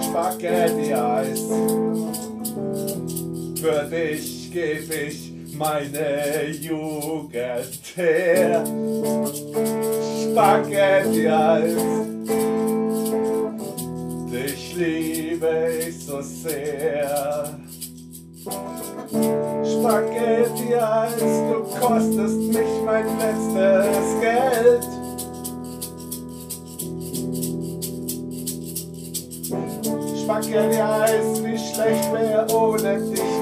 Spaghetti Eis. Für dich geb ich meine Jugend her. Spaghetti Eis. Dich liebe ich so sehr. Spaghetti Eis, du kostest mich mein letztes Geld. Spaghetti Eis, wie schlecht wäre ohne dich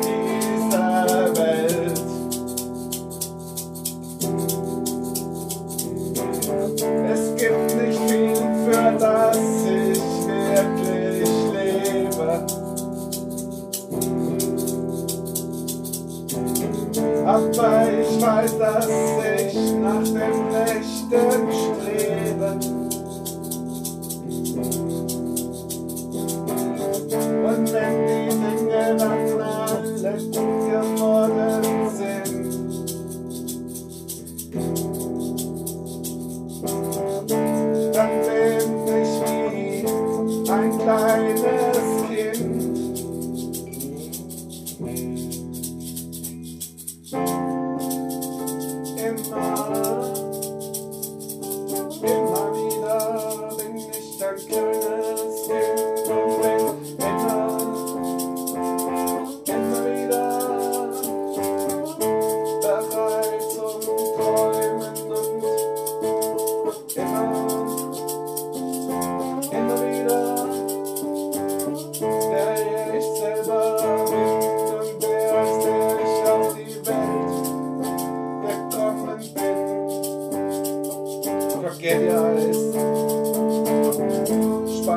für das ich wirklich lebe. Aber ich weiß, dass ich nach dem Rechten strebe. Und wenn die Dinge dann alle gut geworden sind,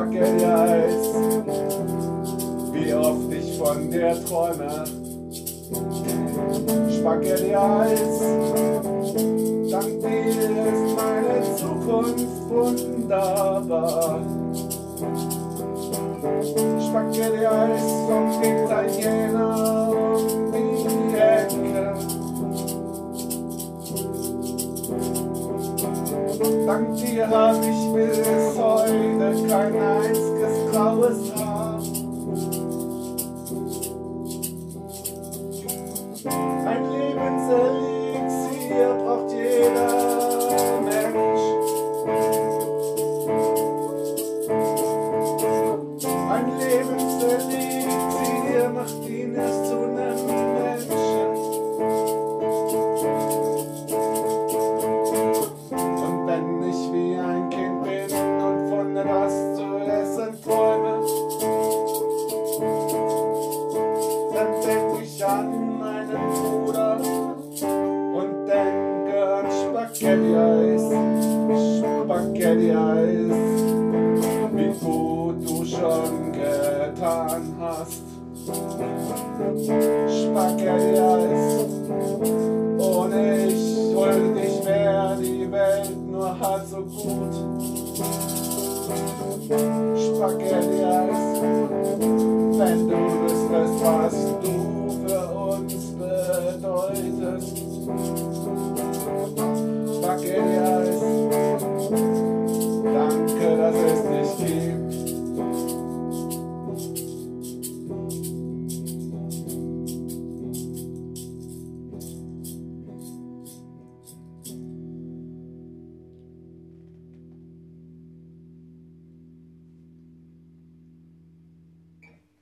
Spaghetti Eis, wie oft ich von dir träume. Spaghetti Eis, dank dir ist meine Zukunft wunderbar. Spaghetti Eis Dank dir hab ich bis heute kein einziges graues Haar. Ein Lebenselixier braucht jeder Mensch. Ein Lebenselixier macht ihn erst denk ich an meinen Bruder und denke an Spaghetti-Eis, Spaghetti-Eis, wie gut du schon getan hast. Spaghetti-Eis, ohne ich wollte dich mehr die Welt nur halb so gut. Spaghetti-Eis, wenn du wüsstest, was 哎。